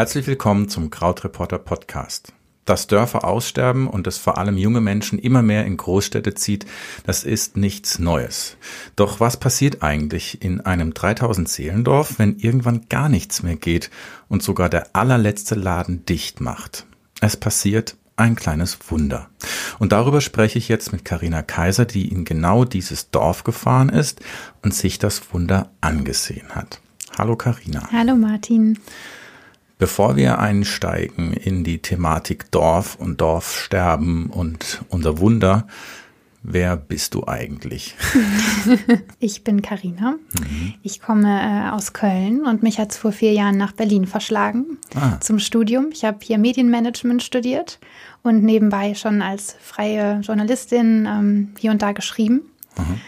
Herzlich willkommen zum Krautreporter Podcast. Dass Dörfer aussterben und es vor allem junge Menschen immer mehr in Großstädte zieht, das ist nichts Neues. Doch was passiert eigentlich in einem 3000 Seelendorf, wenn irgendwann gar nichts mehr geht und sogar der allerletzte Laden dicht macht? Es passiert ein kleines Wunder. Und darüber spreche ich jetzt mit Karina Kaiser, die in genau dieses Dorf gefahren ist und sich das Wunder angesehen hat. Hallo Karina. Hallo Martin. Bevor wir einsteigen in die Thematik Dorf und Dorfsterben und unser Wunder, wer bist du eigentlich? ich bin Karina. Mhm. Ich komme äh, aus Köln und mich hat es vor vier Jahren nach Berlin verschlagen ah. zum Studium. Ich habe hier Medienmanagement studiert und nebenbei schon als freie Journalistin ähm, hier und da geschrieben. Mhm.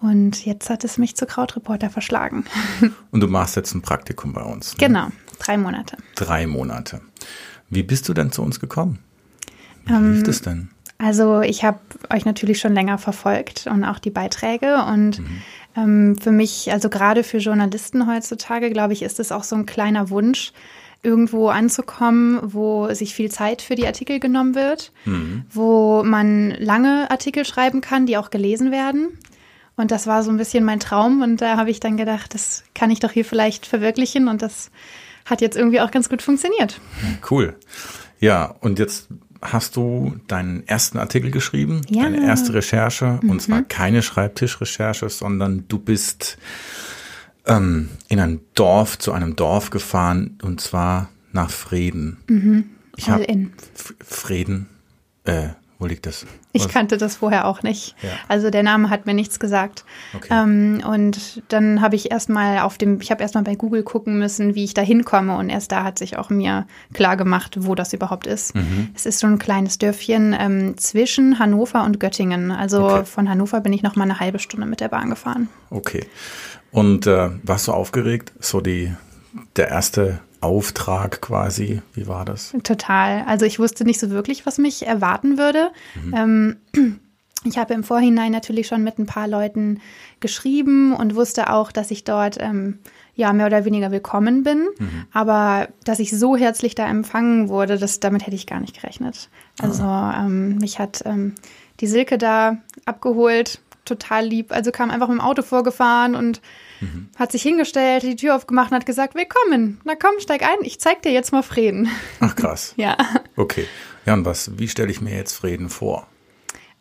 Und jetzt hat es mich zu Krautreporter verschlagen. Und du machst jetzt ein Praktikum bei uns. Ne? Genau. Drei Monate. Drei Monate. Wie bist du denn zu uns gekommen? Wie ähm, lief das denn? Also ich habe euch natürlich schon länger verfolgt und auch die Beiträge und mhm. ähm, für mich, also gerade für Journalisten heutzutage, glaube ich, ist es auch so ein kleiner Wunsch, irgendwo anzukommen, wo sich viel Zeit für die Artikel genommen wird, mhm. wo man lange Artikel schreiben kann, die auch gelesen werden. Und das war so ein bisschen mein Traum und da habe ich dann gedacht, das kann ich doch hier vielleicht verwirklichen und das hat jetzt irgendwie auch ganz gut funktioniert. Cool. Ja, und jetzt hast du deinen ersten Artikel geschrieben, ja. deine erste Recherche, mhm. und zwar keine Schreibtischrecherche, sondern du bist ähm, in ein Dorf, zu einem Dorf gefahren, und zwar nach Frieden. Mhm. Ich habe Frieden, äh, wo liegt das? Ich kannte das vorher auch nicht. Ja. Also der Name hat mir nichts gesagt. Okay. Ähm, und dann habe ich erstmal auf dem, ich habe erstmal bei Google gucken müssen, wie ich da hinkomme. Und erst da hat sich auch mir klar gemacht, wo das überhaupt ist. Mhm. Es ist so ein kleines Dörfchen ähm, zwischen Hannover und Göttingen. Also okay. von Hannover bin ich noch mal eine halbe Stunde mit der Bahn gefahren. Okay. Und äh, warst du aufgeregt? So die der erste Auftrag quasi? Wie war das? Total. Also ich wusste nicht so wirklich, was mich erwarten würde. Mhm. Ähm, ich habe im Vorhinein natürlich schon mit ein paar Leuten geschrieben und wusste auch, dass ich dort ähm, ja mehr oder weniger willkommen bin. Mhm. Aber dass ich so herzlich da empfangen wurde, das, damit hätte ich gar nicht gerechnet. Also ah. ähm, mich hat ähm, die Silke da abgeholt, total lieb. Also kam einfach mit dem Auto vorgefahren und mhm. hat sich hingestellt, die Tür aufgemacht und hat gesagt, willkommen. Na komm, steig ein, ich zeig dir jetzt mal Frieden. Ach krass. ja. Okay. Ja, und was, wie stelle ich mir jetzt Frieden vor?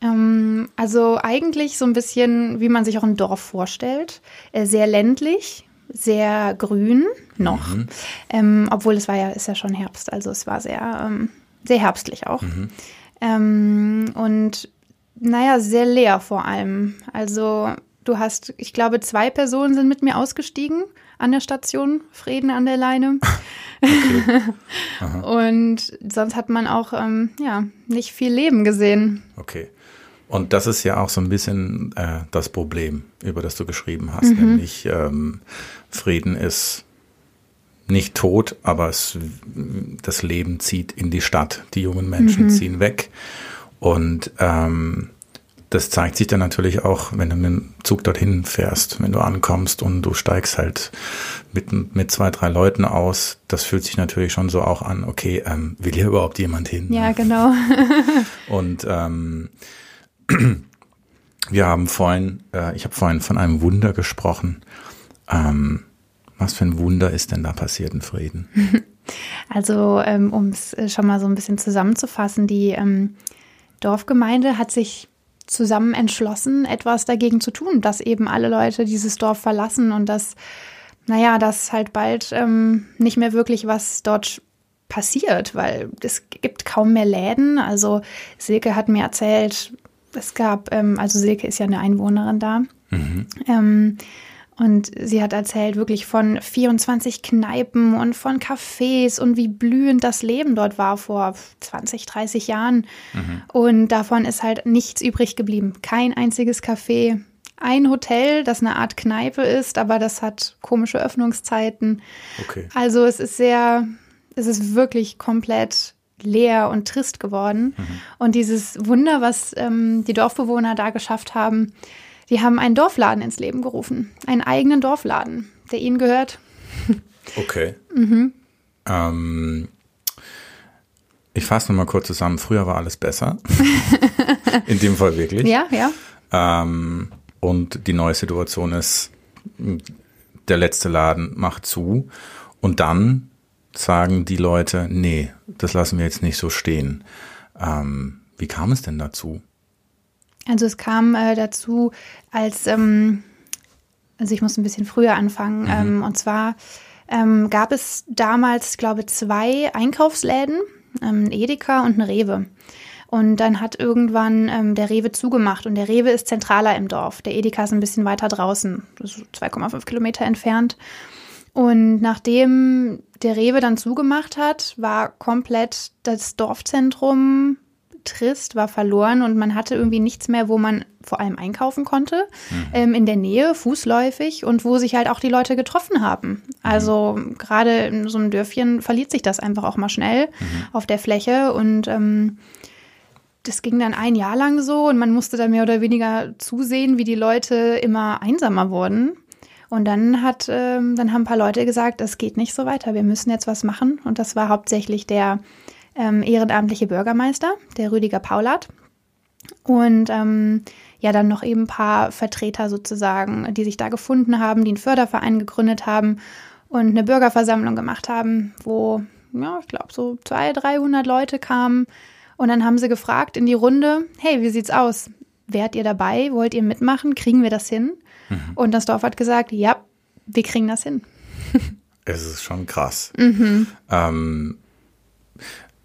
Ähm, also eigentlich so ein bisschen, wie man sich auch ein Dorf vorstellt. Äh, sehr ländlich, sehr grün noch. Mhm. Ähm, obwohl es war ja, ist ja schon Herbst, also es war sehr, ähm, sehr herbstlich auch. Mhm. Ähm, und naja, sehr leer vor allem. Also du hast, ich glaube, zwei Personen sind mit mir ausgestiegen an der Station Frieden an der Leine. Und sonst hat man auch ähm, ja nicht viel Leben gesehen. Okay. Und das ist ja auch so ein bisschen äh, das Problem, über das du geschrieben hast, mhm. nämlich ähm, Frieden ist nicht tot, aber es, das Leben zieht in die Stadt. Die jungen Menschen mhm. ziehen weg. Und ähm, das zeigt sich dann natürlich auch, wenn du mit dem Zug dorthin fährst, wenn du ankommst und du steigst halt mit, mit zwei, drei Leuten aus. Das fühlt sich natürlich schon so auch an, okay, ähm, will hier überhaupt jemand hin? Ja, genau. und ähm, wir haben vorhin, äh, ich habe vorhin von einem Wunder gesprochen. Ähm, was für ein Wunder ist denn da passiert in Frieden? Also, ähm, um es schon mal so ein bisschen zusammenzufassen, die ähm, Dorfgemeinde hat sich zusammen entschlossen, etwas dagegen zu tun, dass eben alle Leute dieses Dorf verlassen und dass, naja, dass halt bald ähm, nicht mehr wirklich was dort passiert, weil es gibt kaum mehr Läden. Also Silke hat mir erzählt, es gab, ähm, also Silke ist ja eine Einwohnerin da. Mhm. Ähm, und sie hat erzählt wirklich von 24 Kneipen und von Cafés und wie blühend das Leben dort war vor 20, 30 Jahren. Mhm. Und davon ist halt nichts übrig geblieben. Kein einziges Café. Ein Hotel, das eine Art Kneipe ist, aber das hat komische Öffnungszeiten. Okay. Also es ist sehr, es ist wirklich komplett leer und trist geworden. Mhm. Und dieses Wunder, was ähm, die Dorfbewohner da geschafft haben, die haben einen Dorfladen ins Leben gerufen. Einen eigenen Dorfladen, der ihnen gehört. Okay. mhm. ähm, ich fasse nochmal kurz zusammen. Früher war alles besser. In dem Fall wirklich. Ja, ja. Ähm, und die neue Situation ist, der letzte Laden macht zu. Und dann sagen die Leute, nee, das lassen wir jetzt nicht so stehen. Ähm, wie kam es denn dazu? Also es kam äh, dazu, als, ähm, also ich muss ein bisschen früher anfangen, mhm. ähm, und zwar ähm, gab es damals, glaube ich, zwei Einkaufsläden, ähm, ein Edeka und eine Rewe. Und dann hat irgendwann ähm, der Rewe zugemacht und der Rewe ist zentraler im Dorf. Der Edeka ist ein bisschen weiter draußen, 2,5 Kilometer entfernt. Und nachdem der Rewe dann zugemacht hat, war komplett das Dorfzentrum trist, war verloren und man hatte irgendwie nichts mehr, wo man vor allem einkaufen konnte, mhm. ähm, in der Nähe, fußläufig und wo sich halt auch die Leute getroffen haben. Also mhm. gerade in so einem Dörfchen verliert sich das einfach auch mal schnell mhm. auf der Fläche und ähm, das ging dann ein Jahr lang so und man musste da mehr oder weniger zusehen, wie die Leute immer einsamer wurden. Und dann hat, ähm, dann haben ein paar Leute gesagt, es geht nicht so weiter, wir müssen jetzt was machen. Und das war hauptsächlich der ähm, ehrenamtliche Bürgermeister, der Rüdiger Paulat. Und ähm, ja, dann noch eben ein paar Vertreter sozusagen, die sich da gefunden haben, die einen Förderverein gegründet haben und eine Bürgerversammlung gemacht haben, wo, ja, ich glaube, so 200, 300 Leute kamen. Und dann haben sie gefragt in die Runde, hey, wie sieht's aus? Wärt ihr dabei? Wollt ihr mitmachen? Kriegen wir das hin? Mhm. Und das Dorf hat gesagt, ja, wir kriegen das hin. es ist schon krass. Mhm. Ähm,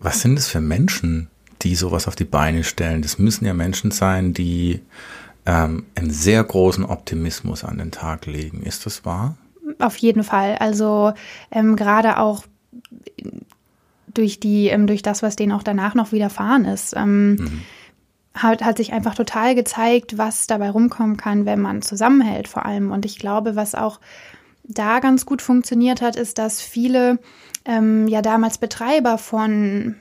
was sind es für Menschen, die sowas auf die Beine stellen? Das müssen ja Menschen sein, die ähm, einen sehr großen Optimismus an den Tag legen. Ist das wahr? Auf jeden Fall. Also ähm, gerade auch durch die, ähm, durch das, was denen auch danach noch widerfahren ist. Ähm, mhm hat, hat sich einfach total gezeigt, was dabei rumkommen kann, wenn man zusammenhält vor allem. Und ich glaube, was auch da ganz gut funktioniert hat, ist, dass viele ähm, ja damals Betreiber von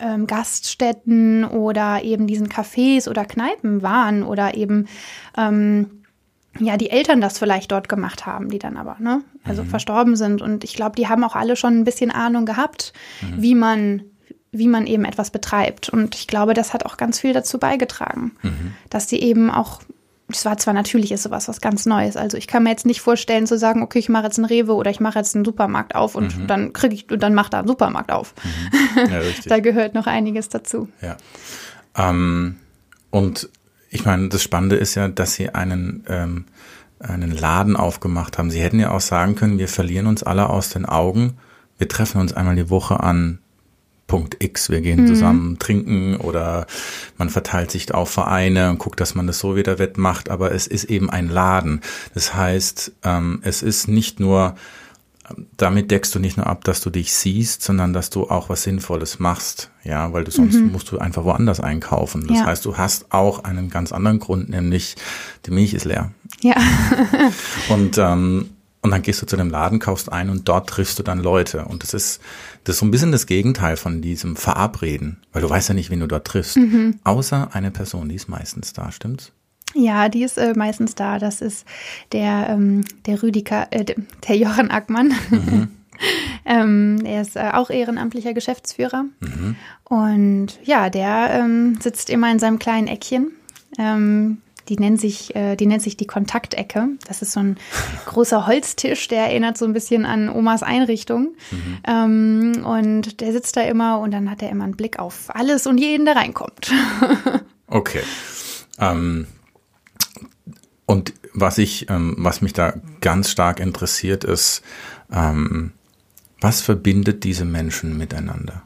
ähm, Gaststätten oder eben diesen Cafés oder Kneipen waren oder eben ähm, ja die Eltern das vielleicht dort gemacht haben, die dann aber ne also mhm. verstorben sind und ich glaube, die haben auch alle schon ein bisschen Ahnung gehabt, mhm. wie man wie man eben etwas betreibt. Und ich glaube, das hat auch ganz viel dazu beigetragen, mhm. dass sie eben auch, das war zwar natürlich ist sowas was ganz Neues. Also ich kann mir jetzt nicht vorstellen zu sagen, okay, ich mache jetzt einen Rewe oder ich mache jetzt einen Supermarkt auf und mhm. dann kriege ich und dann macht da einen Supermarkt auf. Mhm. Ja, da gehört noch einiges dazu. Ja. Ähm, und ich meine, das Spannende ist ja, dass sie einen ähm, einen Laden aufgemacht haben. Sie hätten ja auch sagen können, wir verlieren uns alle aus den Augen. Wir treffen uns einmal die Woche an Punkt X, wir gehen mhm. zusammen trinken oder man verteilt sich auf Vereine und guckt, dass man das so wieder wettmacht, aber es ist eben ein Laden. Das heißt, ähm, es ist nicht nur, damit deckst du nicht nur ab, dass du dich siehst, sondern dass du auch was Sinnvolles machst, ja, weil du sonst mhm. musst du einfach woanders einkaufen. Das ja. heißt, du hast auch einen ganz anderen Grund, nämlich die Milch ist leer. Ja. und ähm, und dann gehst du zu dem Laden, kaufst ein und dort triffst du dann Leute. Und das ist, das ist so ein bisschen das Gegenteil von diesem Verabreden, weil du weißt ja nicht, wen du dort triffst. Mhm. Außer eine Person, die ist meistens da, stimmt's? Ja, die ist äh, meistens da. Das ist der, ähm, der Rüdiger, äh, der Jochen Ackmann. Mhm. ähm, er ist äh, auch ehrenamtlicher Geschäftsführer. Mhm. Und ja, der ähm, sitzt immer in seinem kleinen Eckchen. Ähm, die nennt sich, äh, die nennt sich die Kontaktecke. Das ist so ein großer Holztisch, der erinnert so ein bisschen an Omas Einrichtung. Mhm. Ähm, und der sitzt da immer und dann hat er immer einen Blick auf alles und jeden, der reinkommt. okay. Ähm, und was ich, ähm, was mich da ganz stark interessiert, ist, ähm, was verbindet diese Menschen miteinander?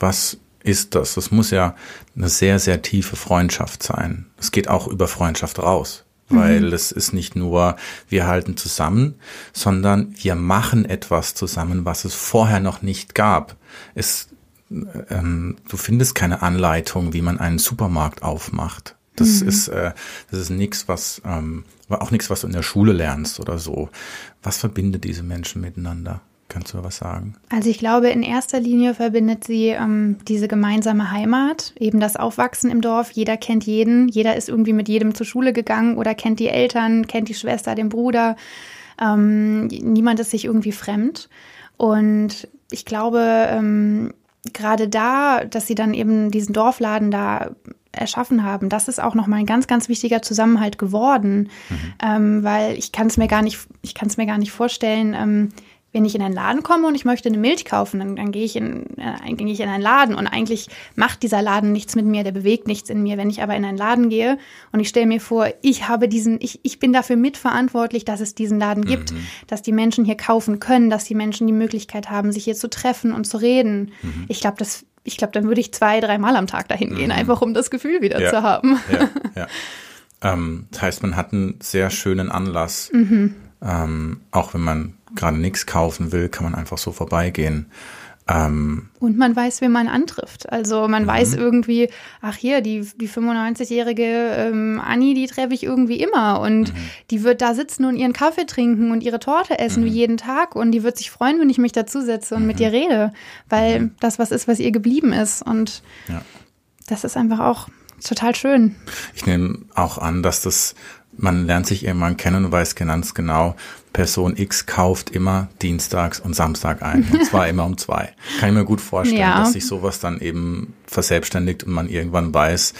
Was ist das. Das muss ja eine sehr, sehr tiefe Freundschaft sein. Es geht auch über Freundschaft raus, weil mhm. es ist nicht nur, wir halten zusammen, sondern wir machen etwas zusammen, was es vorher noch nicht gab. Es, ähm, du findest keine Anleitung, wie man einen Supermarkt aufmacht. Das mhm. ist, äh, das ist nichts, was, ähm, auch nichts, was du in der Schule lernst oder so. Was verbindet diese Menschen miteinander? Kannst du was sagen? Also ich glaube, in erster Linie verbindet sie ähm, diese gemeinsame Heimat, eben das Aufwachsen im Dorf. Jeder kennt jeden, jeder ist irgendwie mit jedem zur Schule gegangen oder kennt die Eltern, kennt die Schwester, den Bruder. Ähm, niemand ist sich irgendwie fremd. Und ich glaube, ähm, gerade da, dass sie dann eben diesen Dorfladen da erschaffen haben, das ist auch nochmal ein ganz, ganz wichtiger Zusammenhalt geworden, mhm. ähm, weil ich kann es mir gar nicht, ich kann es mir gar nicht vorstellen, ähm, wenn ich in einen Laden komme und ich möchte eine Milch kaufen, dann, dann gehe ich, in, äh, gehe ich in einen Laden und eigentlich macht dieser Laden nichts mit mir, der bewegt nichts in mir. Wenn ich aber in einen Laden gehe und ich stelle mir vor, ich habe diesen, ich, ich bin dafür mitverantwortlich, dass es diesen Laden gibt, mhm. dass die Menschen hier kaufen können, dass die Menschen die Möglichkeit haben, sich hier zu treffen und zu reden. Mhm. Ich glaube, das, ich glaube, dann würde ich zwei, dreimal am Tag dahin gehen, mhm. einfach um das Gefühl wieder ja. zu haben. Ja, ja. Ähm, das heißt, man hat einen sehr schönen Anlass, mhm. ähm, auch wenn man gerade nichts kaufen will, kann man einfach so vorbeigehen. Ähm, und man weiß, wen man antrifft. Also man weiß mhm. irgendwie, ach hier, die, die 95-jährige ähm, Anni, die treffe ich irgendwie immer. Und mhm. die wird da sitzen und ihren Kaffee trinken und ihre Torte essen mhm. wie jeden Tag. Und die wird sich freuen, wenn ich mich dazusetze und mit ihr rede. Weil das was ist, was ihr geblieben ist. Und ja. das ist einfach auch total schön. Ich nehme auch an, dass das man lernt sich irgendwann kennen und weiß ganz genau, Person X kauft immer dienstags und Samstag ein. Und zwar immer um zwei. Kann ich mir gut vorstellen, ja. dass sich sowas dann eben verselbstständigt und man irgendwann weiß,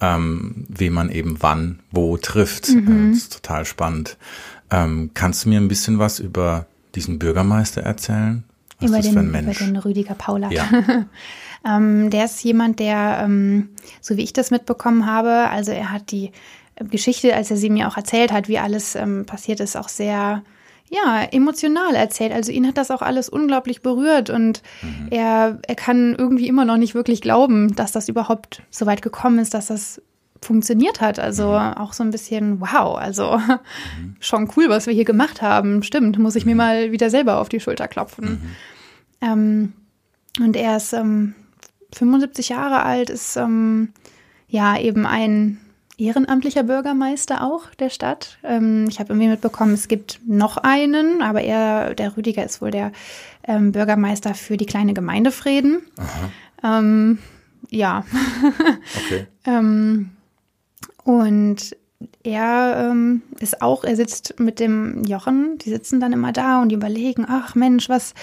ähm, wie man eben wann, wo trifft. Mhm. Das ist total spannend. Ähm, kannst du mir ein bisschen was über diesen Bürgermeister erzählen? Was über, den, über den Rüdiger Paula. Ja. ähm, der ist jemand, der, ähm, so wie ich das mitbekommen habe, also er hat die Geschichte, als er sie mir auch erzählt hat, wie alles ähm, passiert ist, auch sehr ja, emotional erzählt. Also ihn hat das auch alles unglaublich berührt und mhm. er, er kann irgendwie immer noch nicht wirklich glauben, dass das überhaupt so weit gekommen ist, dass das funktioniert hat. Also mhm. auch so ein bisschen, wow, also mhm. schon cool, was wir hier gemacht haben. Stimmt, muss ich mir mhm. mal wieder selber auf die Schulter klopfen. Mhm. Ähm, und er ist ähm, 75 Jahre alt, ist ähm, ja eben ein ehrenamtlicher Bürgermeister auch der Stadt. Ähm, ich habe irgendwie mitbekommen, es gibt noch einen, aber er, der Rüdiger ist wohl der ähm, Bürgermeister für die kleine Gemeinde Frieden. Ähm, ja. okay. ähm, und er ähm, ist auch, er sitzt mit dem Jochen, die sitzen dann immer da und die überlegen, ach Mensch, was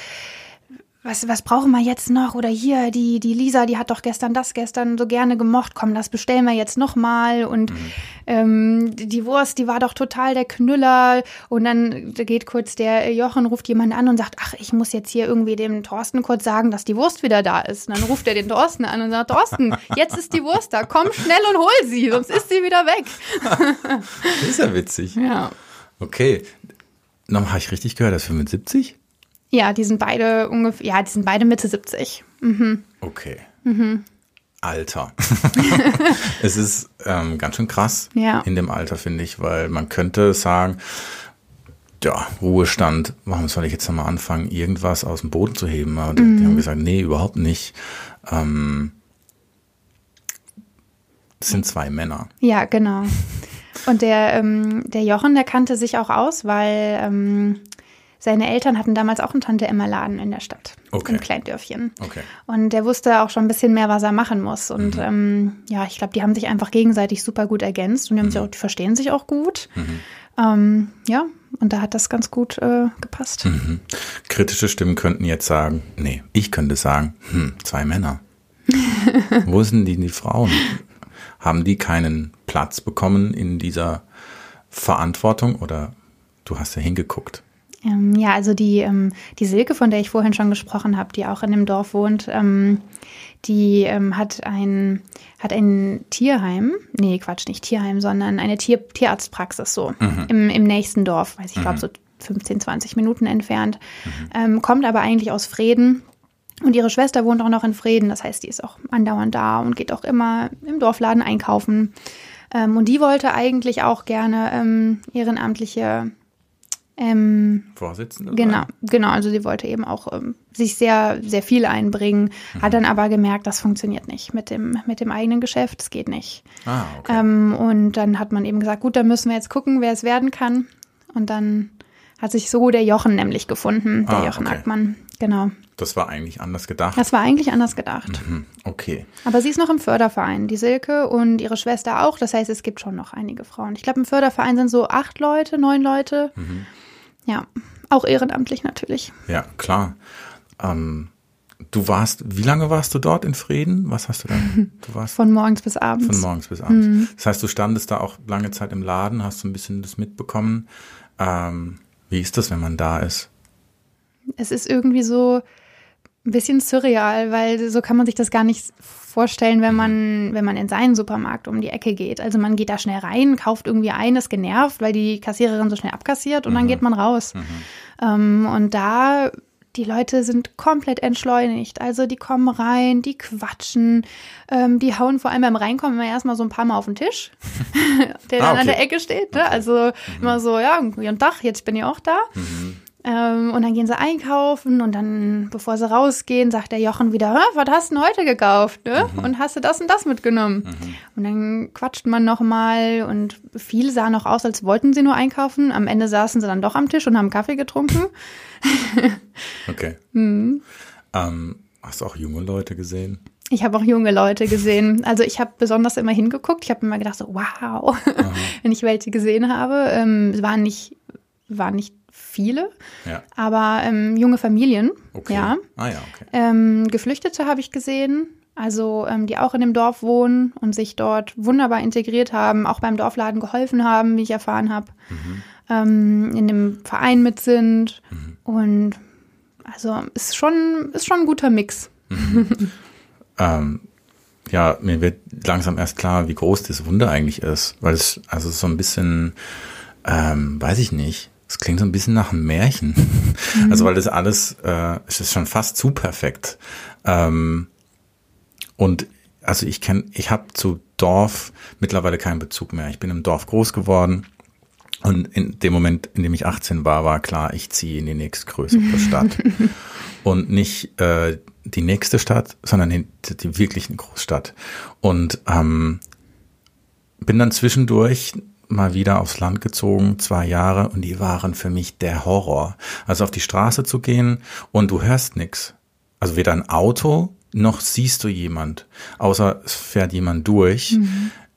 was, was brauchen wir jetzt noch? Oder hier, die, die Lisa, die hat doch gestern das gestern so gerne gemocht. Komm, das bestellen wir jetzt nochmal. Und mhm. ähm, die Wurst, die war doch total der Knüller. Und dann geht kurz der Jochen, ruft jemand an und sagt, ach, ich muss jetzt hier irgendwie dem Thorsten kurz sagen, dass die Wurst wieder da ist. Und dann ruft er den Thorsten an und sagt, Thorsten, jetzt ist die Wurst da. Komm schnell und hol sie, sonst ist sie wieder weg. das ist ja witzig. Ja. Okay. Nochmal, habe ich richtig gehört, das ist 75? Ja, die sind beide ungefähr, ja, die sind beide Mitte 70. Mhm. Okay. Mhm. Alter. es ist ähm, ganz schön krass ja. in dem Alter, finde ich, weil man könnte sagen, ja, Ruhestand, warum soll ich jetzt nochmal anfangen, irgendwas aus dem Boden zu heben? Aber mhm. die haben gesagt, nee, überhaupt nicht. Ähm, das sind zwei Männer. Ja, genau. Und der, ähm, der Jochen, der kannte sich auch aus, weil ähm, seine Eltern hatten damals auch einen Tante-Emma-Laden in der Stadt, okay. im Kleindörfchen. Okay. Und der wusste auch schon ein bisschen mehr, was er machen muss. Und mhm. ähm, ja, ich glaube, die haben sich einfach gegenseitig super gut ergänzt und die, haben mhm. sich auch, die verstehen sich auch gut. Mhm. Ähm, ja, und da hat das ganz gut äh, gepasst. Mhm. Kritische Stimmen könnten jetzt sagen, nee, ich könnte sagen, hm, zwei Männer. Wo sind die, die Frauen? Haben die keinen Platz bekommen in dieser Verantwortung oder du hast ja hingeguckt? Ähm, ja, also die, ähm, die Silke, von der ich vorhin schon gesprochen habe, die auch in dem Dorf wohnt, ähm, die ähm, hat ein hat ein Tierheim, nee, Quatsch, nicht Tierheim, sondern eine Tier, Tierarztpraxis so mhm. im, im nächsten Dorf, weiß ich, mhm. glaube so 15, 20 Minuten entfernt, mhm. ähm, kommt aber eigentlich aus Frieden. Und ihre Schwester wohnt auch noch in Frieden, das heißt, die ist auch andauernd da und geht auch immer im Dorfladen einkaufen. Ähm, und die wollte eigentlich auch gerne ehrenamtliche ähm, Vorsitzende? Genau, sein. genau. Also sie wollte eben auch ähm, sich sehr, sehr viel einbringen, mhm. hat dann aber gemerkt, das funktioniert nicht mit dem, mit dem eigenen Geschäft, es geht nicht. Ah, okay. Ähm, und dann hat man eben gesagt, gut, dann müssen wir jetzt gucken, wer es werden kann. Und dann hat sich so der Jochen nämlich gefunden, der Ah, Jochen okay. Ackmann. Genau. Das war eigentlich anders gedacht. Das war eigentlich anders gedacht. Hm, okay. Aber sie ist noch im Förderverein, die Silke und ihre Schwester auch. Das heißt, es gibt schon noch einige Frauen. Ich glaube, im Förderverein sind so acht Leute, neun Leute. Mhm. Ja, auch ehrenamtlich natürlich. Ja, klar. Ähm, du warst, wie lange warst du dort in Frieden? Was hast du dann? Du warst Von morgens bis abends. von morgens bis abends. Mhm. Das heißt, du standest da auch lange Zeit im Laden, hast so ein bisschen das mitbekommen. Ähm, wie ist das, wenn man da ist? es ist irgendwie so ein bisschen surreal, weil so kann man sich das gar nicht vorstellen, wenn man, wenn man in seinen Supermarkt um die Ecke geht. Also man geht da schnell rein, kauft irgendwie ein, ist genervt, weil die Kassiererin so schnell abkassiert und dann geht man raus. Ähm, und da, die Leute sind komplett entschleunigt. Also die kommen rein, die quatschen, ähm, die hauen vor allem beim Reinkommen immer erstmal so ein paar Mal auf den Tisch, der Ah, dann an okay. der Ecke steht. Ne? Also immer so, ja, guten Tag, jetzt bin ich auch da. Ähm, und dann gehen sie einkaufen und dann, bevor sie rausgehen, sagt der Jochen wieder, "Hä, was hast du denn heute gekauft? Ne? Und hast du das und das mitgenommen? Und dann quatscht man nochmal und viele sahen noch aus, als wollten sie nur einkaufen. Am Ende saßen sie dann doch am Tisch und haben Kaffee getrunken. Okay. Mhm. Ähm, hast du auch junge Leute gesehen? Ich habe auch junge Leute gesehen. Also ich habe besonders immer hingeguckt. Ich habe immer gedacht, so, wow, wenn ich welche gesehen habe. Ähm, es waren nicht, waren nicht viele, Ja. aber ähm, junge Familien. Okay. Ja. Ah ja, okay. Ähm, Geflüchtete habe ich gesehen, also ähm, die auch in dem Dorf wohnen und sich dort wunderbar integriert haben, auch beim Dorfladen geholfen haben, wie ich erfahren habe, ähm, in dem Verein mit sind und also ist schon ist schon ein guter Mix. Ähm, ja, mir wird langsam erst klar, wie groß das Wunder eigentlich ist, weil es also so ein bisschen, ähm, weiß ich nicht, es klingt so ein bisschen nach einem Märchen. Also weil das alles, äh, es ist schon fast zu perfekt. Ähm, und also ich kenne, ich habe zu Dorf mittlerweile keinen Bezug mehr. Ich bin im Dorf groß geworden. Und in dem Moment, in dem ich 18 war, war klar, ich ziehe in die nächstgrößere Stadt. Und nicht äh, die nächste Stadt, sondern die, die wirklich eine Großstadt. Und ähm, bin dann zwischendurch mal wieder aufs Land gezogen, zwei Jahre, und die waren für mich der Horror. Also auf die Straße zu gehen und du hörst nix. Also weder ein Auto noch siehst du jemand, außer es fährt jemand durch.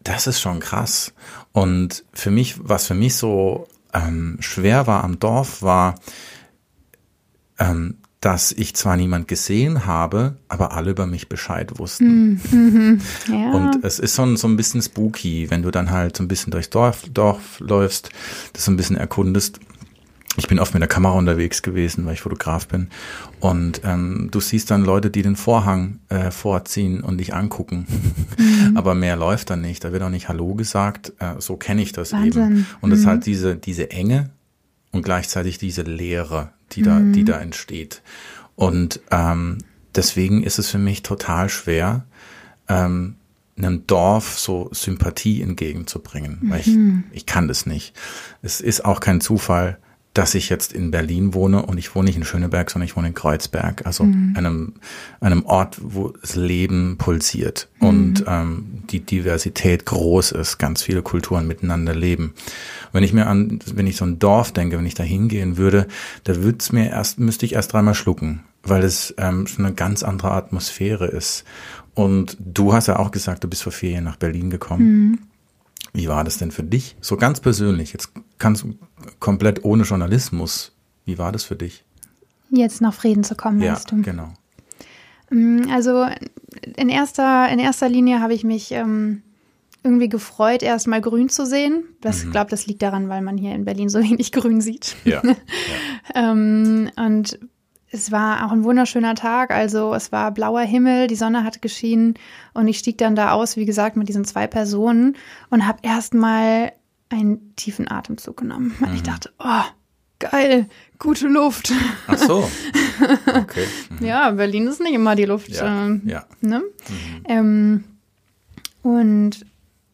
Das ist schon krass. Und für mich, was für mich so ähm, schwer war am Dorf, war, ähm, dass ich zwar niemand gesehen habe, aber alle über mich Bescheid wussten. Ja. Und es ist schon so ein bisschen spooky, wenn du dann halt so ein bisschen durchs Dorf, Dorf läufst, das so ein bisschen erkundest. Ich bin oft mit der Kamera unterwegs gewesen, weil ich Fotograf bin. Und ähm, du siehst dann Leute, die den Vorhang äh, vorziehen und dich angucken. Aber mehr läuft dann nicht. Da wird auch nicht Hallo gesagt. Äh, so kenne ich das Wahnsinn. eben. Und es ist halt diese, diese Enge und gleichzeitig diese Leere, die da, die da entsteht. Und ähm, deswegen ist es für mich total schwer, ähm, einem Dorf so Sympathie entgegenzubringen, weil ich, ich kann das nicht. Es ist auch kein Zufall, dass ich jetzt in Berlin wohne und ich wohne nicht in Schöneberg, sondern ich wohne in Kreuzberg, also einem, einem Ort, wo das Leben pulsiert und ähm, die Diversität groß ist, ganz viele Kulturen miteinander leben. Wenn ich mir an, wenn ich so ein Dorf denke, wenn ich da hingehen würde, da würde es mir erst, müsste ich erst dreimal schlucken, weil es ähm, schon eine ganz andere Atmosphäre ist. Und du hast ja auch gesagt, du bist vor vier Jahren nach Berlin gekommen. Wie war das denn für dich? So ganz persönlich, jetzt kannst du komplett ohne Journalismus. Wie war das für dich? Jetzt nach Frieden zu kommen, Ja, du? genau. Mm, Also in erster, in erster Linie habe ich mich ähm, irgendwie gefreut, erstmal grün zu sehen. Das Mhm. glaube, das liegt daran, weil man hier in Berlin so wenig grün sieht. Ja. Ähm, und es war auch ein wunderschöner Tag. Also es war blauer Himmel, die Sonne hat geschienen und ich stieg dann da aus, wie gesagt, mit diesen zwei Personen und habe erstmal einen tiefen Atemzug genommen. Mhm. Ich dachte, oh, geil, gute Luft. Ach so. Okay. Mhm. Ja, Berlin ist nicht immer die Luft. Ja, ähm, ja. Ne? Ähm, und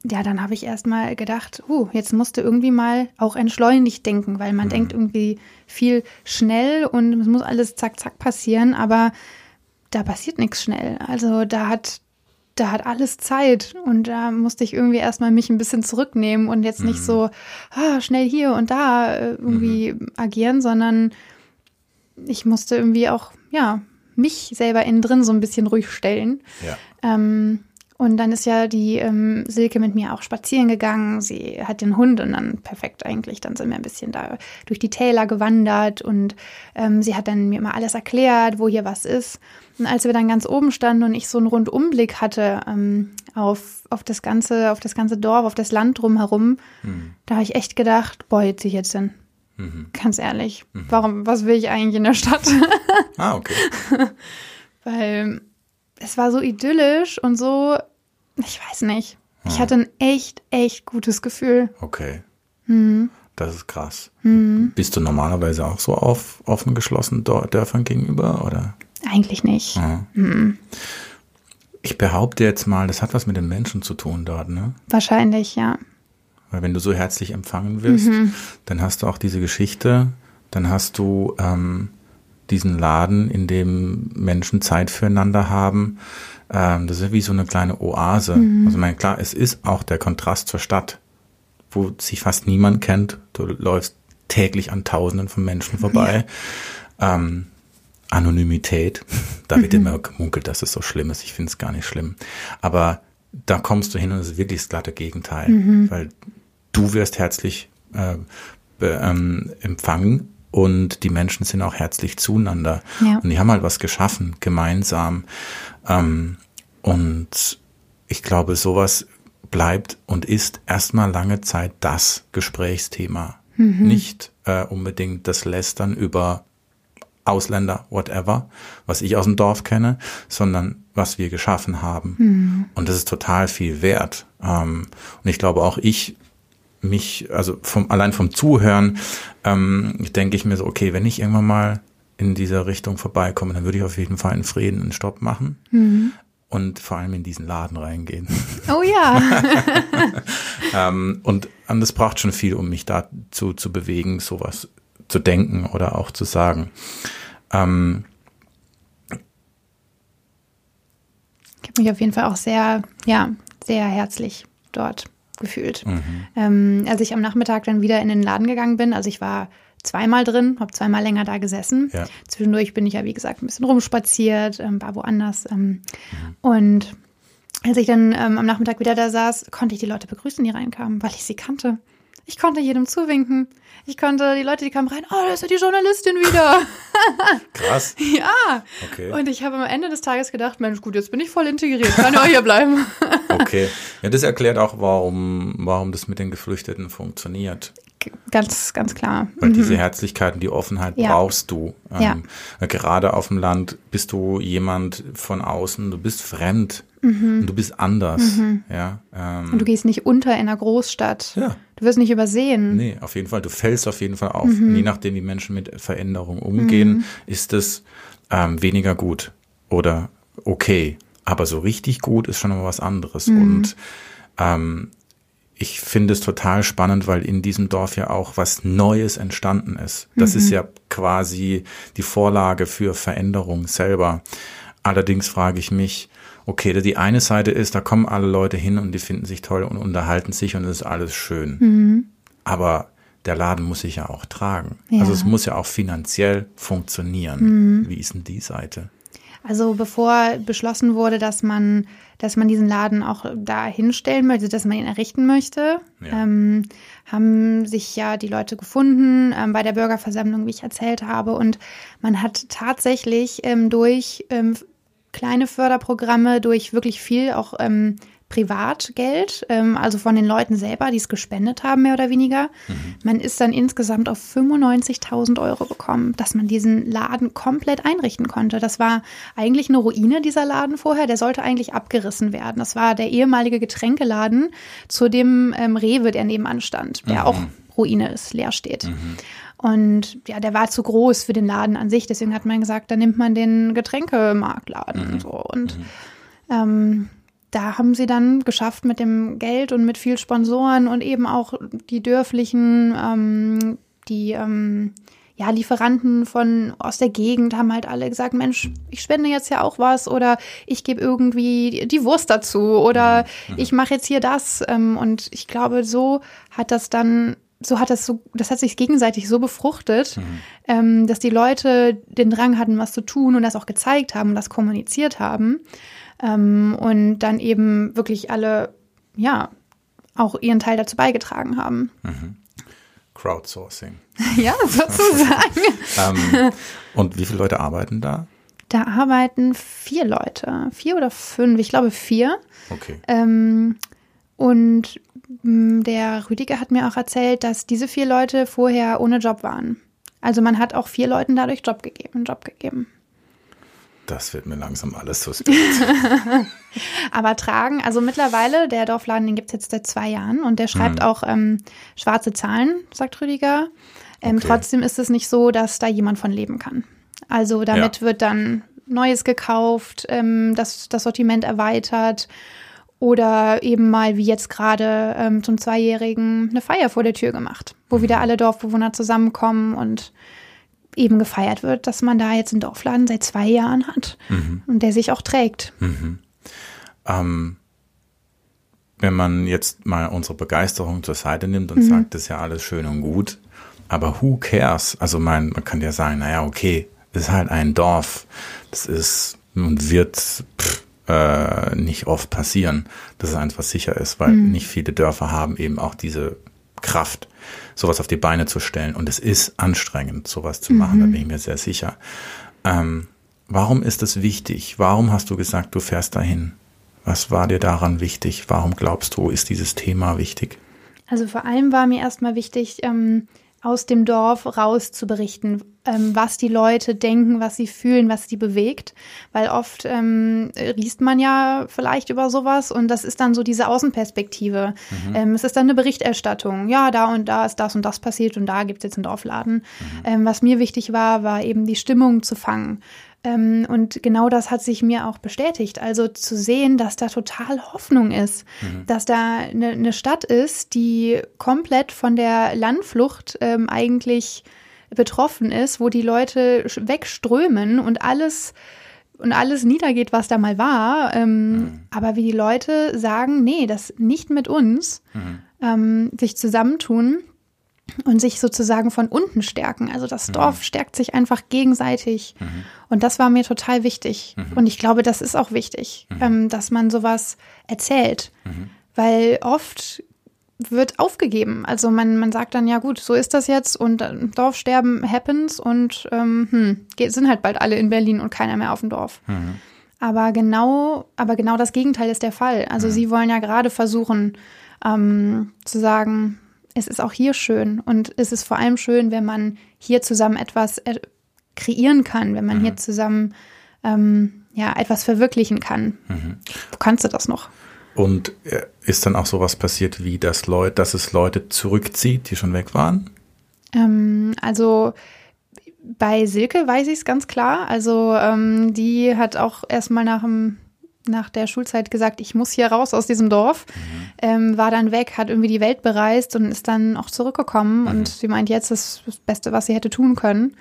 ja, dann habe ich erst mal gedacht, uh, jetzt musst du irgendwie mal auch entschleunigt denken, weil man denkt irgendwie viel schnell und es muss alles zack, zack passieren, aber da passiert nichts schnell. Also da hat da hat alles Zeit und da musste ich irgendwie erstmal mich ein bisschen zurücknehmen und jetzt nicht so ah, schnell hier und da äh, irgendwie agieren, sondern ich musste irgendwie auch, ja, mich selber innen drin so ein bisschen ruhig stellen. Ja. Ähm, und dann ist ja die ähm, Silke mit mir auch spazieren gegangen. Sie hat den Hund und dann perfekt eigentlich. Dann sind wir ein bisschen da durch die Täler gewandert und ähm, sie hat dann mir mal alles erklärt, wo hier was ist. Und als wir dann ganz oben standen und ich so einen Rundumblick hatte ähm, auf, auf das ganze, auf das ganze Dorf, auf das Land drumherum, da habe ich echt gedacht, boah, jetzt ziehe ich jetzt hin. Ganz ehrlich, warum, was will ich eigentlich in der Stadt? Ah, okay. Weil es war so idyllisch und so, ich weiß nicht. Ich hatte ein echt, echt gutes Gefühl. Okay. Mhm. Das ist krass. Bist du normalerweise auch so auf offen geschlossen Dörfern gegenüber, oder? Eigentlich nicht. Ja. Ich behaupte jetzt mal, das hat was mit den Menschen zu tun dort, ne? Wahrscheinlich, ja. Weil wenn du so herzlich empfangen wirst, dann hast du auch diese Geschichte, dann hast du ähm, diesen Laden, in dem Menschen Zeit füreinander haben. Ähm, das ist wie so eine kleine Oase. Also ich meine, klar, es ist auch der Kontrast zur Stadt, wo sich fast niemand kennt. Du läufst täglich an Tausenden von Menschen vorbei. Ähm, Anonymität. Da wird immer gemunkelt, dass es so schlimm ist. Ich finde es gar nicht schlimm. Aber da kommst du hin und es ist wirklich das glatte Gegenteil. Weil du wirst herzlich äh, ähm, empfangen und die Menschen sind auch herzlich zueinander. Ja. Und die haben halt was geschaffen, gemeinsam. Ähm, und ich glaube, sowas bleibt und ist erstmal lange Zeit das Gesprächsthema. Nicht äh, unbedingt das Lästern über Ausländer, whatever, was ich aus dem Dorf kenne, sondern was wir geschaffen haben. Und das ist total viel wert. Ähm, und ich glaube auch ich mich, also vom, allein vom Zuhören, ähm, denke ich mir so, okay, wenn ich irgendwann mal in dieser Richtung vorbeikomme, dann würde ich auf jeden Fall in Frieden einen Stopp machen und vor allem in diesen Laden reingehen. Oh ja. ähm, und, und das braucht schon viel, um mich dazu zu bewegen, sowas zu denken oder auch zu sagen. Ähm, Ich habe mich auf jeden Fall auch sehr, ja, sehr herzlich dort gefühlt. Ähm, als ich am Nachmittag dann wieder in den Laden gegangen bin, also ich war zweimal drin, habe zweimal länger da gesessen. Ja. Zwischendurch bin ich ja, wie gesagt, ein bisschen rumspaziert, ähm, war woanders. Ähm, Und als ich dann ähm, am Nachmittag wieder da saß, konnte ich die Leute begrüßen, die reinkamen, weil ich sie kannte. Ich konnte jedem zuwinken. Ich konnte die Leute, die kamen rein, oh, da ist ja die Journalistin wieder. krass. ja. Okay. Und ich habe am Ende des Tages gedacht, Mensch, gut, jetzt bin ich voll integriert, kann ja auch hier bleiben. Okay. Ja, das erklärt auch, warum, warum das mit den Geflüchteten funktioniert. ganz, ganz klar. Weil diese Herzlichkeit und die Offenheit Mhm. Ja. brauchst du. Ähm, Ja. weil Gerade auf dem Land bist du jemand von außen, du bist fremd Mhm. du bist anders. Ja, ähm, Und du gehst nicht unter in einer Großstadt. Ja. Du wirst nicht übersehen. Nee, auf jeden Fall. Du fällst auf jeden Fall auf. Mhm. Je nachdem, wie Menschen mit Veränderung umgehen, ist es ähm, weniger gut oder okay. Aber so richtig gut ist schon mal was anderes. Mhm. Und ähm, ich finde es total spannend, weil in diesem Dorf ja auch was Neues entstanden ist. Das Mhm. ist ja quasi die Vorlage für Veränderung selber. Allerdings frage ich mich, okay, die eine Seite ist, da kommen alle Leute hin und die finden sich toll und unterhalten sich und es ist alles schön. Aber der Laden muss sich ja auch tragen. Ja. Also es muss ja auch finanziell funktionieren. Wie ist denn die Seite? Also bevor beschlossen wurde, dass man, dass man diesen Laden auch da hinstellen möchte, dass man ihn errichten möchte, Ja. ähm, haben sich ja die Leute gefunden ähm, bei der Bürgerversammlung, wie ich erzählt habe. Und man hat tatsächlich ähm, durch ähm, kleine Förderprogramme, durch wirklich viel auch ähm, Privatgeld, ähm, also von den Leuten selber, die es gespendet haben, mehr oder weniger. Man ist dann insgesamt auf 95.000 Euro gekommen, dass man diesen Laden komplett einrichten konnte. Das war eigentlich eine Ruine, dieser Laden vorher. Der sollte eigentlich abgerissen werden. Das war der ehemalige Getränkeladen zu dem ähm, Rewe, der nebenan stand, der auch Ruine ist, leer steht. Und ja, der war zu groß für den Laden an sich. Deswegen hat man gesagt, da nimmt man den Getränkemarktladen. So. Und ähm, da haben sie dann geschafft mit dem Geld und mit viel Sponsoren und eben auch die dörflichen, ähm, die ähm, ja, Lieferanten von aus der Gegend haben halt alle gesagt, Mensch, ich spende jetzt ja auch was oder ich gebe irgendwie die Wurst dazu oder mhm. ich mache jetzt hier das. Ähm, und ich glaube, so hat das dann so hat das so, das hat sich gegenseitig so befruchtet, mhm. ähm, dass die Leute den Drang hatten, was zu tun und das auch gezeigt haben und das kommuniziert haben. Ähm, und dann eben wirklich alle, ja, auch ihren Teil dazu beigetragen haben. Mhm. Crowdsourcing. ja, sozusagen. ähm, und wie viele Leute arbeiten da? Da arbeiten vier Leute, vier oder fünf, ich glaube vier. Okay. Ähm, und mm, der Rüdiger hat mir auch erzählt, dass diese vier Leute vorher ohne Job waren. Also man hat auch vier Leuten dadurch Job gegeben, Job gegeben. Das wird mir langsam alles suspekt. Aber tragen, also mittlerweile, der Dorfladen, den gibt es jetzt seit zwei Jahren und der schreibt mhm. auch ähm, schwarze Zahlen, sagt Rüdiger. Ähm, okay. Trotzdem ist es nicht so, dass da jemand von leben kann. Also damit ja. wird dann Neues gekauft, ähm, das, das Sortiment erweitert oder eben mal wie jetzt gerade ähm, zum Zweijährigen eine Feier vor der Tür gemacht, wo wieder alle Dorfbewohner zusammenkommen und eben gefeiert wird, dass man da jetzt einen Dorfladen seit zwei Jahren hat mhm. und der sich auch trägt. Mhm. Ähm, wenn man jetzt mal unsere Begeisterung zur Seite nimmt und mhm. sagt, das ist ja alles schön und gut, aber who cares? Also man, man kann ja sagen, naja, okay, das ist halt ein Dorf, das ist und wird pff, äh, nicht oft passieren, dass es einfach sicher ist, weil mhm. nicht viele Dörfer haben eben auch diese Kraft, sowas auf die Beine zu stellen. Und es ist anstrengend, sowas zu machen, mhm. da bin ich mir sehr sicher. Ähm, warum ist es wichtig? Warum hast du gesagt, du fährst dahin? Was war dir daran wichtig? Warum glaubst du, ist dieses Thema wichtig? Also vor allem war mir erstmal wichtig, ähm, aus dem Dorf raus zu berichten, ähm, was die Leute denken, was sie fühlen, was sie bewegt. Weil oft ähm, liest man ja vielleicht über sowas und das ist dann so diese Außenperspektive. Mhm. Ähm, es ist dann eine Berichterstattung. Ja, da und da ist das und das passiert und da gibt es jetzt einen Dorfladen. Mhm. Ähm, was mir wichtig war, war eben die Stimmung zu fangen. Ähm, und genau das hat sich mir auch bestätigt. Also zu sehen, dass da total Hoffnung ist, mhm. dass da eine, eine, Stadt ist, die komplett von der Landflucht ähm, eigentlich betroffen ist, wo die Leute wegströmen und alles und alles niedergeht, was da mal war. Ähm, mhm. Aber wie die Leute sagen, nee, das nicht mit uns, mhm. ähm, sich zusammentun und sich sozusagen von unten stärken. Also das mhm. Dorf stärkt sich einfach gegenseitig. Mhm. Und das war mir total wichtig. Mhm. Und ich glaube, das ist auch wichtig, mhm. ähm, dass man sowas erzählt. Mhm. Weil oft wird aufgegeben. Also man, man sagt dann, ja gut, so ist das jetzt und äh, Dorfsterben happens und ähm, hm, sind halt bald alle in Berlin und keiner mehr auf dem Dorf. Mhm. Aber genau, aber genau das Gegenteil ist der Fall. Also sie wollen ja gerade versuchen ähm, zu sagen, es ist auch hier schön und es ist vor allem schön, wenn man hier zusammen etwas äh, kreieren kann, wenn man mhm. hier zusammen ähm, ja etwas verwirklichen kann. Mhm. Wo kannst du das noch? Und äh, ist dann auch sowas passiert wie, dass Leute, dass es Leute zurückzieht, die schon weg waren? Ähm, also bei Silke weiß ich es ganz klar. Also ähm, die hat auch erstmal nach dem nach der Schulzeit gesagt, ich muss hier raus aus diesem Dorf, mhm. ähm, war dann weg, hat irgendwie die Welt bereist und ist dann auch zurückgekommen. Mhm. Und sie meint, jetzt ist das Beste, was sie hätte tun können.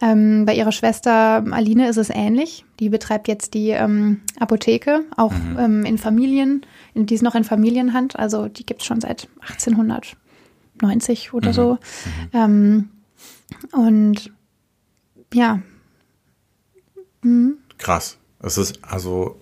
Ähm, bei ihrer Schwester Aline ist es ähnlich. Die betreibt jetzt die ähm, Apotheke, auch mhm. ähm, in Familien. Die ist noch in Familienhand, also die gibt es schon seit 1890 oder mhm. so. Mhm. Ähm, und ja. Mhm. Krass. Es ist also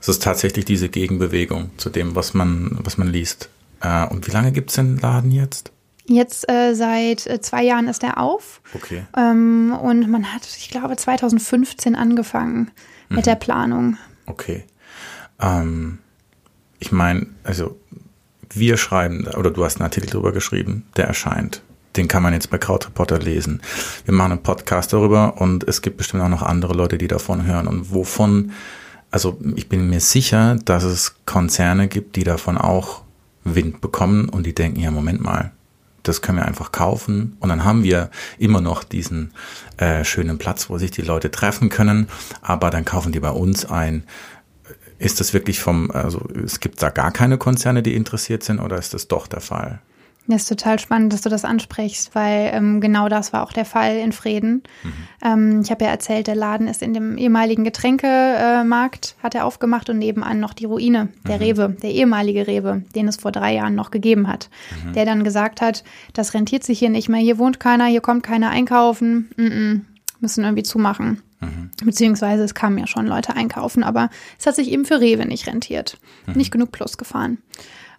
es ist tatsächlich diese Gegenbewegung zu dem, was man, was man liest. Äh, und wie lange gibt es den Laden jetzt? Jetzt äh, seit äh, zwei Jahren ist er auf. Okay. Ähm, und man hat, ich glaube, 2015 angefangen mhm. mit der Planung. Okay. Ähm, ich meine, also wir schreiben, oder du hast einen Artikel darüber geschrieben, der erscheint. Den kann man jetzt bei Krautreporter lesen. Wir machen einen Podcast darüber und es gibt bestimmt auch noch andere Leute, die davon hören. Und wovon also ich bin mir sicher, dass es Konzerne gibt, die davon auch Wind bekommen und die denken, ja, Moment mal, das können wir einfach kaufen und dann haben wir immer noch diesen äh, schönen Platz, wo sich die Leute treffen können, aber dann kaufen die bei uns ein. Ist das wirklich vom, also es gibt da gar keine Konzerne, die interessiert sind oder ist das doch der Fall? Das ist total spannend, dass du das ansprichst, weil ähm, genau das war auch der Fall in Frieden. Mhm. Ähm, ich habe ja erzählt, der Laden ist in dem ehemaligen Getränkemarkt, äh, hat er aufgemacht und nebenan noch die Ruine, der mhm. Rewe, der ehemalige Rewe, den es vor drei Jahren noch gegeben hat, mhm. der dann gesagt hat, das rentiert sich hier nicht mehr, hier wohnt keiner, hier kommt keiner einkaufen, mm -mm, müssen irgendwie zumachen. Mhm. Beziehungsweise es kamen ja schon Leute einkaufen, aber es hat sich eben für Rewe nicht rentiert, mhm. nicht genug Plus gefahren.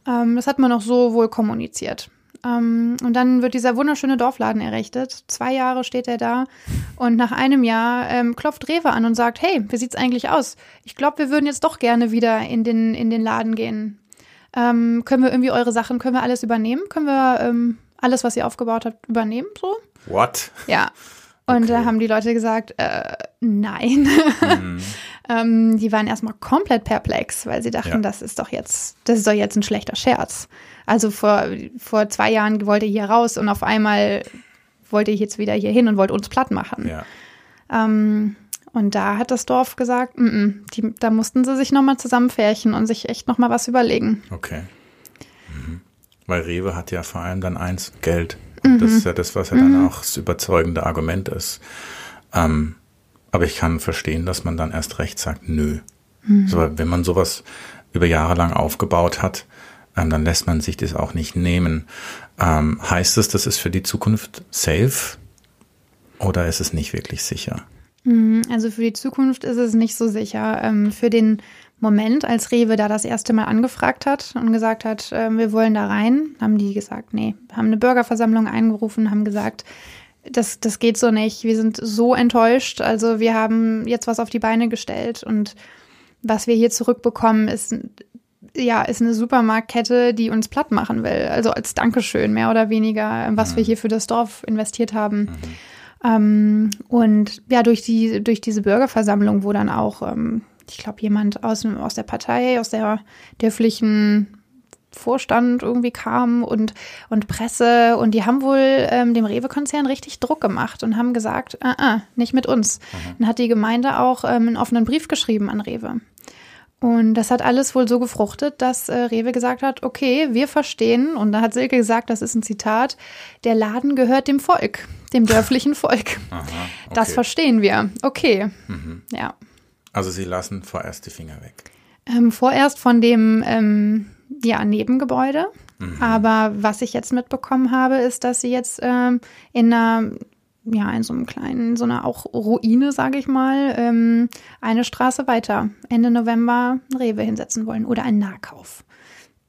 Ähm, das hat man auch so wohl kommuniziert. Ähm, und dann wird dieser wunderschöne Dorfladen errichtet. Zwei Jahre steht er da. Und nach einem Jahr ähm, klopft Rewe an und sagt, hey, wie sieht's eigentlich aus? Ich glaube, wir würden jetzt doch gerne wieder in den, in den Laden gehen. Ähm, können wir irgendwie eure Sachen, können wir alles übernehmen? Können wir ähm, alles, was ihr aufgebaut habt, übernehmen? So? What? Ja. Und okay. da haben die Leute gesagt, äh, nein. Mhm. ähm, die waren erstmal komplett perplex, weil sie dachten, ja. das ist doch jetzt, das ist doch jetzt ein schlechter Scherz. Also vor, vor zwei Jahren wollte ihr hier raus und auf einmal wollte ich jetzt wieder hier hin und wollte uns platt machen. Ja. Ähm, und da hat das Dorf gesagt, m -m, die, da mussten sie sich nochmal zusammenfärchen und sich echt nochmal was überlegen. Okay. Mhm. Weil Rewe hat ja vor allem dann eins, Geld. Und mhm. das ist ja das, was ja dann mhm. auch das überzeugende Argument ist. Ähm, aber ich kann verstehen, dass man dann erst recht sagt, nö. Mhm. So, wenn man sowas über Jahre lang aufgebaut hat, ähm, dann lässt man sich das auch nicht nehmen. Ähm, heißt es, das ist für die Zukunft safe oder ist es nicht wirklich sicher? Mhm, also für die Zukunft ist es nicht so sicher. Ähm, für den Moment, als Rewe da das erste Mal angefragt hat und gesagt hat, äh, wir wollen da rein, haben die gesagt, nee, haben eine Bürgerversammlung eingerufen, haben gesagt, das, das geht so nicht. Wir sind so enttäuscht. Also wir haben jetzt was auf die Beine gestellt und was wir hier zurückbekommen, ist ja, ist eine Supermarktkette, die uns platt machen will. Also als Dankeschön, mehr oder weniger, was mhm. wir hier für das Dorf investiert haben. Mhm. Ähm, und ja, durch die, durch diese Bürgerversammlung, wo dann auch, ähm, ich glaube, jemand aus, aus der Partei, aus der dörflichen Vorstand irgendwie kam und, und Presse und die haben wohl ähm, dem Rewe-Konzern richtig Druck gemacht und haben gesagt, uh -uh, nicht mit uns. Mhm. Dann hat die Gemeinde auch ähm, einen offenen Brief geschrieben an Rewe. Und das hat alles wohl so gefruchtet, dass äh, Rewe gesagt hat, okay, wir verstehen, und da hat Silke gesagt, das ist ein Zitat, der Laden gehört dem Volk, dem dörflichen Volk. Aha, okay. Das verstehen wir. Okay. Mhm. Ja. Also sie lassen vorerst die Finger weg. Ähm, vorerst von dem ähm, ja, Nebengebäude. Mhm. Aber was ich jetzt mitbekommen habe, ist, dass sie jetzt ähm, in einer ja, in so einem kleinen, so einer auch Ruine, sage ich mal, ähm, eine Straße weiter Ende November Rewe hinsetzen wollen oder einen Nahkauf.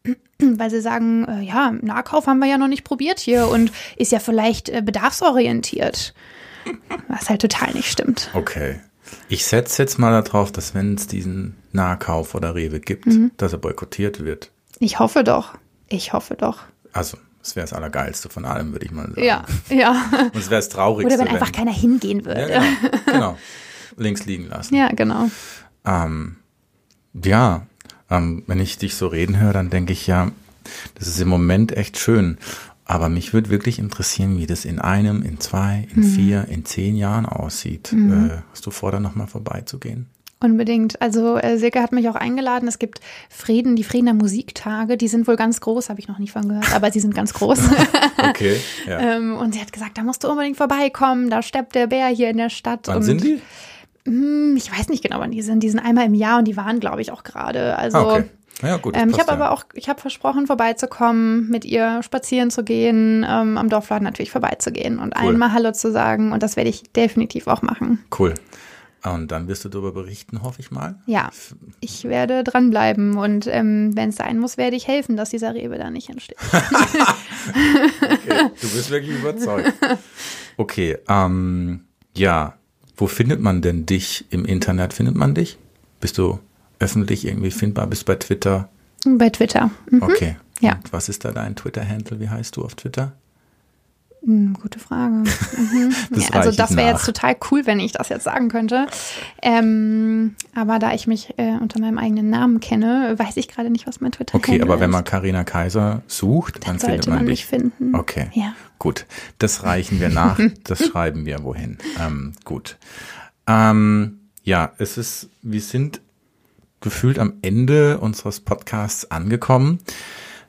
Weil sie sagen, äh, ja, Nahkauf haben wir ja noch nicht probiert hier und ist ja vielleicht äh, bedarfsorientiert. Was halt total nicht stimmt. Okay. Ich setze jetzt mal darauf, dass wenn es diesen Nahkauf oder Rewe gibt, mhm. dass er boykottiert wird. Ich hoffe doch. Ich hoffe doch. Also, das wäre das Allergeilste von allem, würde ich mal sagen. Ja, ja. Und es wäre das Traurigste. Oder wenn einfach keiner hingehen würde. Ja, genau, genau. Links liegen lassen. Ja, genau. Ähm, ja, ähm, wenn ich dich so reden höre, dann denke ich ja, das ist im Moment echt schön. Aber mich würde wirklich interessieren, wie das in einem, in zwei, in mhm. vier, in zehn Jahren aussieht. Mhm. Äh, hast du vor, da nochmal vorbeizugehen? Unbedingt. Also äh, Silke hat mich auch eingeladen. Es gibt Frieden, die Friedener Musiktage, die sind wohl ganz groß, habe ich noch nicht von gehört, aber sie sind ganz groß. okay. Ja. ähm, und sie hat gesagt, da musst du unbedingt vorbeikommen, da steppt der Bär hier in der Stadt. Wann und, sind die? Mh, hm, ich weiß nicht genau, wann die sind. Die sind einmal im Jahr und die waren, glaube ich, auch gerade. Also ah, okay. Ja, gut. Ähm, ich habe ja. aber auch, ich habe versprochen, vorbeizukommen, mit ihr spazieren zu gehen, ähm, am Dorfladen natürlich vorbeizugehen und cool. allen mal Hallo zu sagen. Und das werde ich definitiv auch machen. Cool. Und dann wirst du darüber berichten, hoffe ich mal. Ja, ich werde dranbleiben und ähm, wenn es sein muss, werde ich helfen, dass dieser Rewe da nicht entsteht. okay, du bist wirklich überzeugt. Okay, ähm, ja, wo findet man denn dich im Internet? Findet man dich? Bist du öffentlich irgendwie findbar? Bist bei Twitter? Bei Twitter. Mhm. Okay. Ja. Und was ist da dein Twitter-Handle? Wie heißt du auf Twitter? Hm, gute Frage. Mhm. das ja, also das wäre jetzt total cool, wenn ich das jetzt sagen könnte. Ähm, aber da ich mich äh, unter meinem eigenen Namen kenne, weiß ich gerade nicht, was mein Twitter ist. Okay, aber wenn man Karina Kaiser sucht, dann, dann findet man, man dich. finden. Okay, ja. gut. Das reichen wir nach. das schreiben wir wohin. Ähm, gut. Ähm, ja, es ist, wir sind gefühlt am Ende unseres Podcasts angekommen.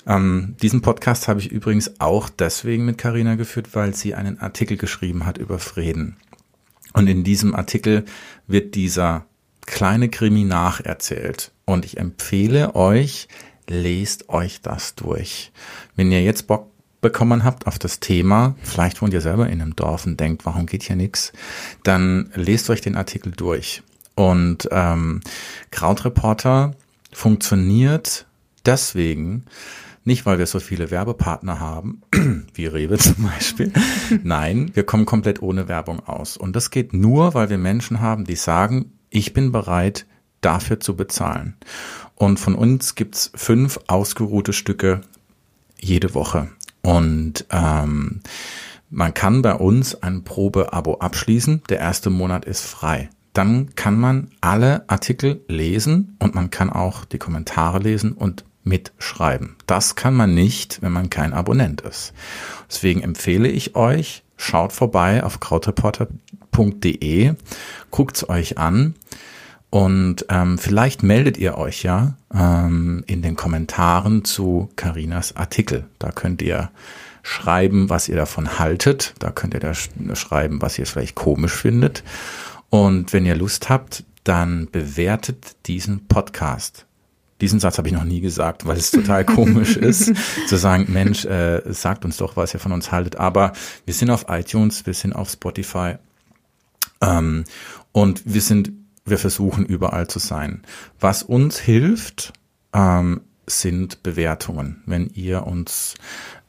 Ähm, diesen Podcast habe ich übrigens auch deswegen mit Carina geführt, weil sie einen Artikel geschrieben hat über Frieden. Und in diesem Artikel wird dieser kleine Krimi nacherzählt. Und ich empfehle euch, lest euch das durch. Wenn ihr jetzt Bock bekommen habt auf das Thema, vielleicht wohnt ihr selber in einem Dorf und denkt, warum geht hier nichts, dann lest euch den Artikel durch. Und ähm, Krautreporter funktioniert deswegen, nicht weil wir so viele Werbepartner haben, wie Rewe zum Beispiel. Nein, wir kommen komplett ohne Werbung aus. Und das geht nur, weil wir Menschen haben, die sagen, ich bin bereit, dafür zu bezahlen. Und von uns gibt's fünf ausgeruhte Stücke jede Woche. Und ähm, man kann bei uns ein Probeabo abschließen. Der erste Monat ist frei. Dann kann man alle Artikel lesen und man kann auch die Kommentare lesen und mitschreiben. Das kann man nicht, wenn man kein Abonnent ist. Deswegen empfehle ich euch, schaut vorbei auf krautreporter.de, guckt's euch an und ähm, vielleicht meldet ihr euch ja ähm, in den Kommentaren zu Karinas Artikel. Da könnt ihr schreiben, was ihr davon haltet. Da könnt ihr da schreiben, was ihr vielleicht komisch findet. Und wenn ihr Lust habt, dann bewertet diesen Podcast. Diesen Satz habe ich noch nie gesagt, weil es total komisch ist, zu sagen, Mensch, äh, sagt uns doch, was ihr von uns haltet. Aber wir sind auf iTunes, wir sind auf Spotify ähm, und wir sind wir versuchen überall zu sein. Was uns hilft, ähm, sind Bewertungen. Wenn ihr uns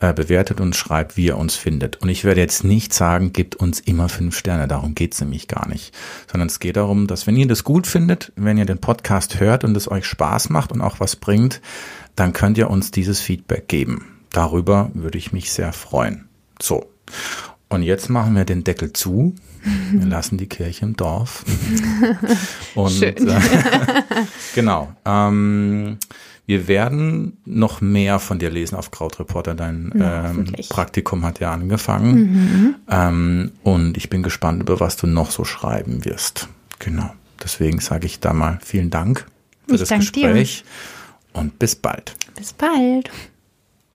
äh, bewertet und schreibt, wie ihr uns findet. Und ich werde jetzt nicht sagen, gebt uns immer fünf Sterne, darum geht's nämlich gar nicht. Sondern es geht darum, dass wenn ihr das gut findet, wenn ihr den Podcast hört und es euch Spaß macht und auch was bringt, dann könnt ihr uns dieses Feedback geben. Darüber würde ich mich sehr freuen. So. Und jetzt machen wir den Deckel zu wir lassen die Kirche im Dorf. Und Schön. Äh, genau. Ähm, wir werden noch mehr von dir lesen auf Krautreporter. Dein ja, ähm, Praktikum hat ja angefangen. Mhm. Ähm, und ich bin gespannt, über was du noch so schreiben wirst. Genau. Deswegen sage ich da mal vielen Dank für ich das Gespräch dir. und bis bald. Bis bald.